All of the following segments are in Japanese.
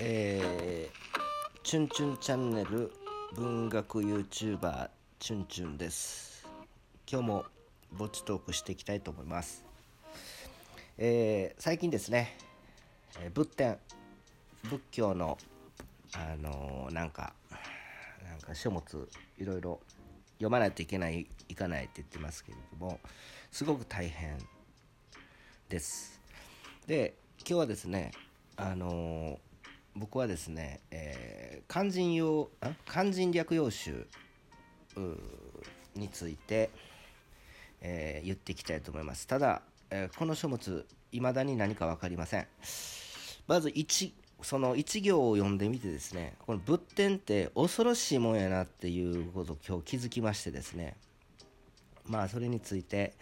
えー、チュンチュンチャンネル文学 YouTuber チュンチュンです。今日もぼちトークしていきたいと思います。えー、最近ですね、えー、仏典仏教のあのー、なんかなんか書物いろいろ読まないといけないいかないって言ってますけれどもすごく大変です。で今日はですねあの僕はですね、えー、漢人用漢人略用集について、えー、言っていきたいと思います。ただ、えー、この書物いまだに何か分かりません。まず1その1行を読んでみてですねこの仏典って恐ろしいもんやなっていうことを今日気づきましてですねまあそれについて、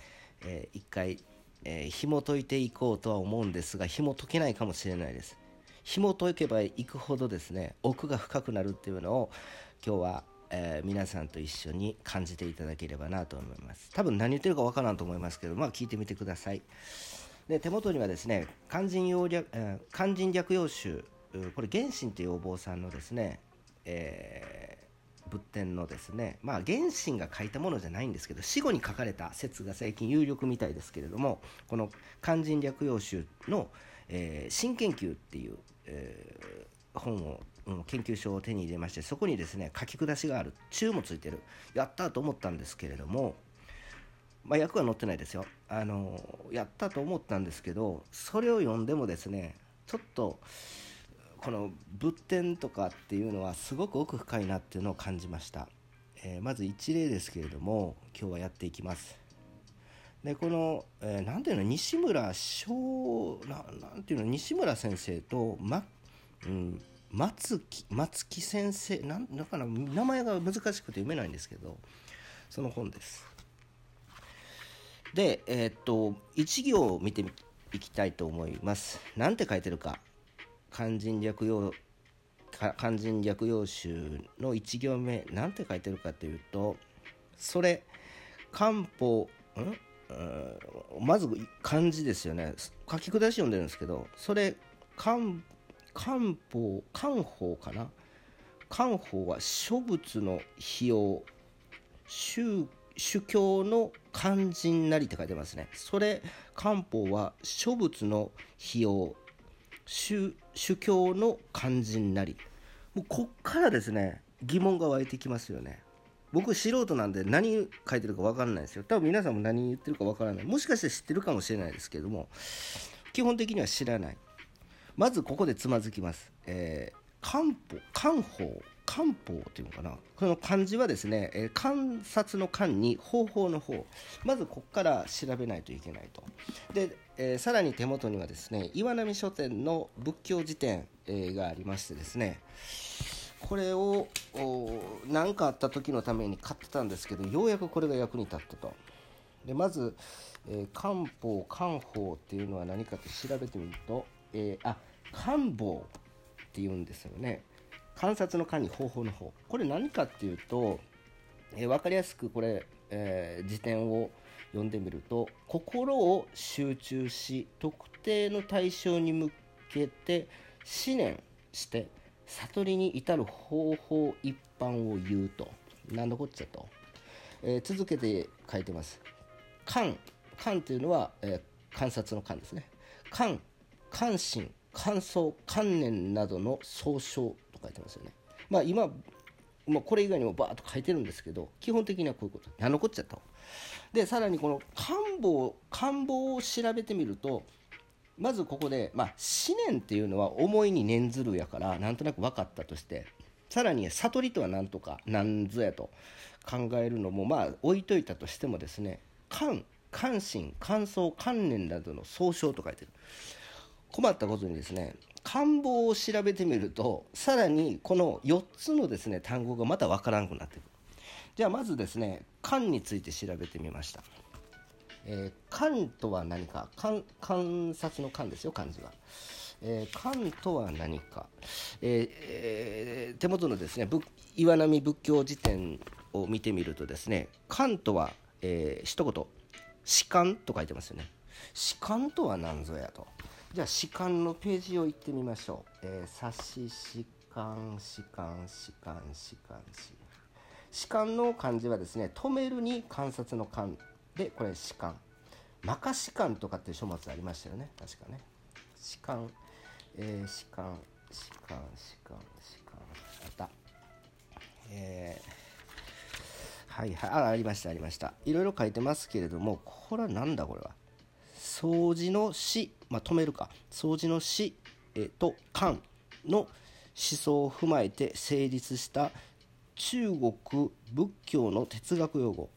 えー、一回、えー、紐解いていこうとは思うんですが紐解けないかもしれないです。紐解けばいくほどですね奥が深くなるっていうのを今日は、えー、皆さんと一緒に感じていただければなと思います。多分何言ってるかわからんと思いますけどまあ聞いてみてください。で手元にはですね漢人要略、えー、漢人略用集これ原神というお坊さんのですね、えー、仏典のですねまあ原神が書いたものじゃないんですけど死後に書かれた説が最近有力みたいですけれどもこの漢人略用集の、えー、新研究っていうえー、本を、うん、研究所を手に入れましてそこにですね書き下しがある中もついてるやったと思ったんですけれどもまあ、役は載ってないですよ。あのやったと思ったんですけどそれを読んでもですねちょっとこの仏典とかっていうのはすごく奥深いなっていうのを感じました、えー、まず一例ですけれども今日はやっていきます。でこの、えー、なんていうの西村翔ななんていうの西村先生と、まうん、松木松木先生なんだから名前が難しくて読めないんですけどその本です。でえー、っと一行を見ていきたいと思います。なんて書いてるか。漢人略用漢人略用集の1行目。なんて書いてるかというとそれ漢方ん？まず漢字ですよね。書き下し読んでるんですけどそれ漢漢方漢方かな？漢方は諸仏の費用宗主教の肝心なりって書いてますね。それ漢方は諸仏の費用主教の肝心なり。もうこっからですね疑問が湧いてきますよね。僕素人なんで何書いてるか分かんないですよ。多分皆さんも何言ってるか分からない。もしかして知ってるかもしれないですけども基本的には知らない。まずここでつまずきます、えー、漢方漢方漢方っていうのかな。この漢字はですね、えー、観察の漢に方法の方。まずここから調べないといけないと。で、えー、さらに手元にはですね岩波書店の仏教辞典、えー、がありましてですねこれを何かあった時のために買ってたんですけどようやくこれが役に立ったと。でまず、えー、漢方漢方っていうのは何かって調べてみると、えー、あ漢方っていうんですよね。観察の間に方法の方。これ何かっていうと、えー、分かりやすくこれ、えー、辞典を読んでみると心を集中し特定の対象に向けて思念して悟りに至る方法一般を言うと。何のこっちゃと、えー、続けて書いてます。観観というのは、えー、観察の観ですね。観関心。感想。観念などの総称と書いてますよね。まあ今まあ、これ以外にもバーッと書いてるんですけど基本的にはこういうこと。何のこっちゃと。でさらにこの官房官房を調べてみるとまずここで、まあ、思念っていうのは思いに念ずるやからなんとなく分かったとしてさらに悟りとは何とか何ぞやと考えるのもまあ置いといたとしてもですね感関心感想観念などの総称と書いてる。困ったことにですね官房を調べてみるとさらにこの4つのですね単語がまた分からなくなってくる。じゃあまずですね観について調べてみました。えー、観とは何か？観観察の観ですよ漢字は。えー、観とは何か、えーえー、手元のですね岩波仏教辞典を見てみるとですね観とは、えー、一言「士官」と書いてますよね。士官とは何ぞやと。じゃあ士官のページを行ってみましょう、えー、差し士官士官士官士官士士官の漢字はですね止めるに観察の観でこれ士官マカ士官とかっていう書物ありましたよね。確かね。士官えー、士官士官士官士官あった。えー、はいはい。あありましたありました。いろいろ書いてますけれどもこれは何だこれは。掃除の死、まあ、止めるか。掃除の死、えと漢の思想を踏まえて成立した中国仏教の哲学用語。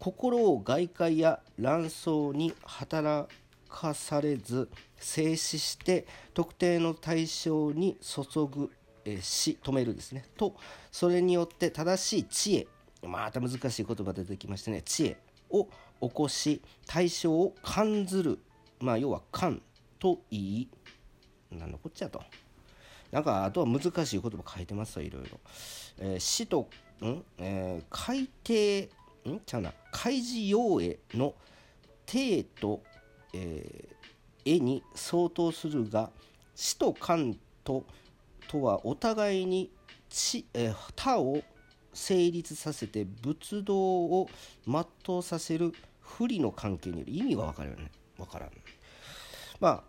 心を外界や乱想に働かされず静止して特定の対象に注ぐ、えし止めるですね。とそれによって正しい知恵また難しい言葉出てきましてね。知恵を起こし対象を感ずる。まあ要は感と言い何のこっちゃと。なんかあとは難しい言葉書いてますわいろいろ、えー、死とん、えー、海底ん？ちゃうな。海事用絵の定と、えー、絵に相当するが死と感ととはお互いに地、えー、他を成立させて仏道を全うさせる不利の関係による。意味が分かるよね。分からん。まあ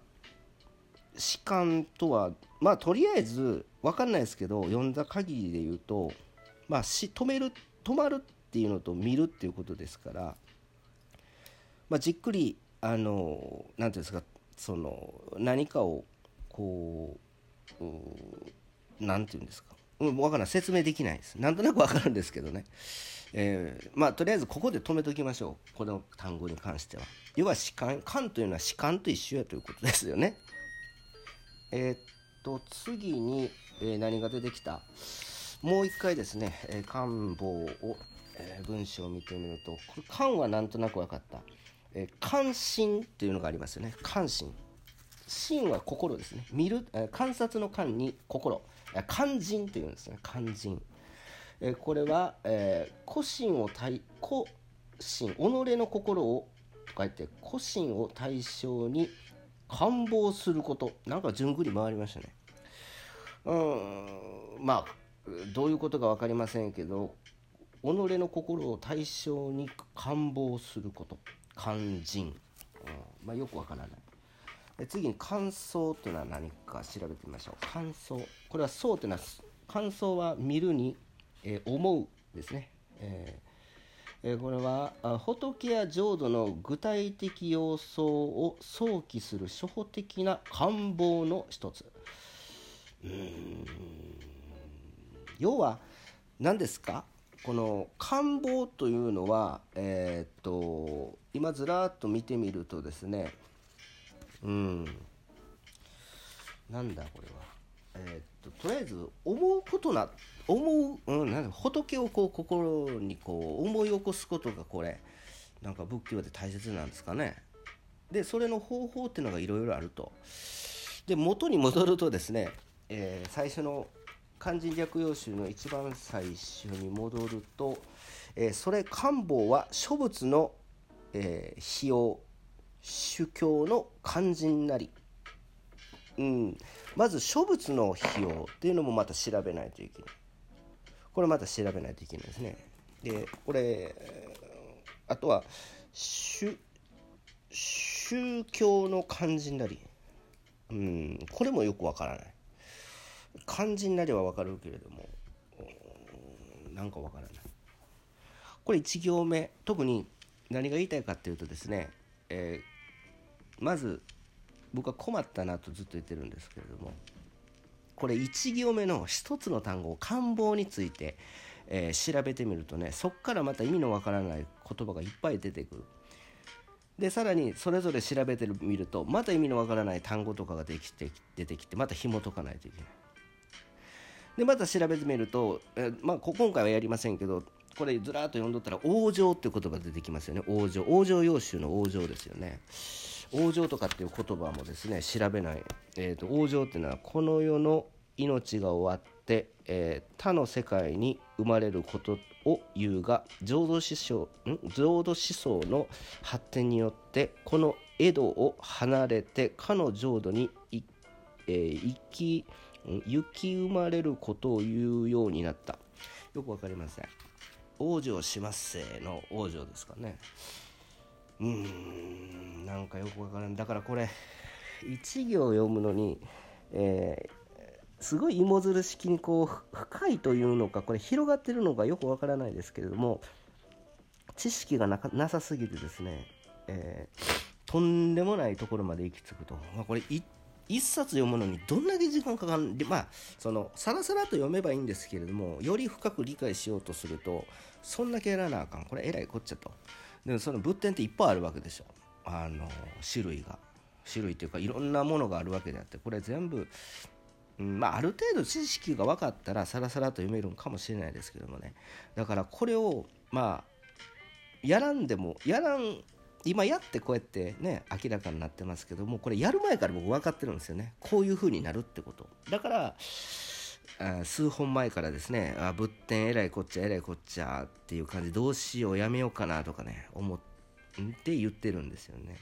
士官とはまあとりあえず分かんないですけど読んだ限りで言うとまあし止める止まるっていうのと見るっていうことですから、まあ、じっくりあの何ていうんですかその何かをこう何て言うんですか分からない説明できないです。なんとなく分かるんですけどね。えー、まあとりあえずここで止めときましょう。この単語に関しては。要は士官官というのは士官と一緒やということですよね。えー、っと次に、えー、何が出てきた？もう一回ですね、え官房を、え文章を見てみるとこれ官はなんとなく分かった、え関心というのがありますよね。関心。心は心ですね。見る、え観察の観に心。肝心というんですね。肝心。えこれは、えー、古心を対古心。己の心をと書いて古心を対象に官房すること。なんか順繰り回りましたね。うん。まあどういうことか分かりませんけど己の心を対象に官房すること。肝心、うん。まあ、よくわからない。次に感想というのは何か調べてみましょう。感想。これは「そう」というのは感想は見るにえー、思うですね、えー、これは仏や浄土の具体的要素を想起する初歩的な官房の一つ。うん。要は何ですか？この官房というのは、えー、っと今ずらっと見てみるとですねうんなんだこれは。えー、っととりあえず思うことな思う、うん、なん仏をこう心にこう思い起こすことがこれなんか仏教で大切なんですかね。でそれの方法っていうのがいろいろあると。で元に戻るとですね、えー、最初の勧進略用集の一番最初に戻ると、えー、それ官房は諸仏の、えー、費用宗教の肝心なり。うん、まず諸仏の費用っていうのもまた調べないといけない。これまた調べないといけないですね。でこれあとは宗教の肝心なり。うん。これもよくわからない。肝心なりはわかるけれどもなんかわからないこれ1行目特に何が言いたいかっていうとですね、えー、まず僕は困ったなとずっと言ってるんですけれどもこれ1行目の1つの単語官房について、えー、調べてみるとねそこからまた意味のわからない言葉がいっぱい出てくる。でさらにそれぞれ調べてみるとまた意味のわからない単語とかができて出てきてまた紐解かないといけない。でまた調べてみると、えまあ、今回はやりませんけどこれずらっと読んどったら「往生」っていう言葉出てきますよね。往生往生要集の往生ですよね。往生とかっていう言葉もですね調べない、えーと、往生っていうのはこの世の命が終わって、えー、他の世界に生まれることを言うが浄土思想ん？浄土思想の発展によってこの江戸を離れてかの浄土にい、えー生き雪生まれることを言うようになった。よく分かりません。往生しますせの往生ですかね。うーんなんかよく分からん。だからこれ1行読むのに、えーすごい芋づる式にこう深いというのかこれ広がってるのかよくわからないですけれども知識がなさすぎてですね、えー、とんでもないところまで行き着くと、まあ、これ一1冊読むのにどんだけ時間かかるんでまあそのさらさらと読めばいいんですけれどもより深く理解しようとするとそんだけやらなあかん。これえらいこっちゃと。でもその仏典っていっぱいあるわけでしょ。あの種類が。種類というかいろんなものがあるわけであってこれ全部、うん、まあある程度知識が分かったらさらさらと読めるんかもしれないですけどもね。だからこれをまあやらんでもやらん今やってこうやってね明らかになってますけどもこれやる前から僕分かってるんですよね。こういう風になるってこと。だから数本前からですねあ仏典えらいこっちゃえらいこっちゃっていう感じどうしようやめようかなとかね思って言ってるんですよね。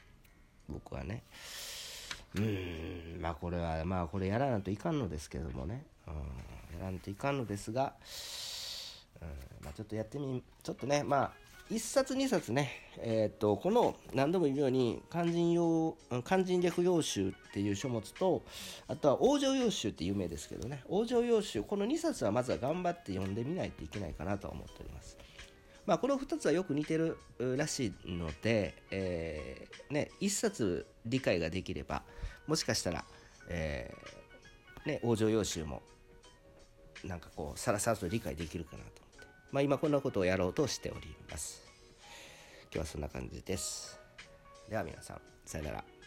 僕はね。うんまあこれはまあこれやらなんといかんのですけどもね、うん、やらんといかんのですが、うんまあ、ちょっとやってみちょっとねまあ1冊2冊ねえっ、とこの何度も言うように勧進用うん勧進略要集っていう書物とあとは往生要集って有名ですけどね。往生要集この2冊はまずは頑張って読んでみないといけないかなと思っております。まあ、この2つはよく似てるらしいので、えーね、1冊理解ができればもしかしたら、えーね、往生要集もなんかこうさらさらと理解できるかなと、まあ、今こんなことをやろうとしております。今日はそんな感じです。では皆さんさよなら。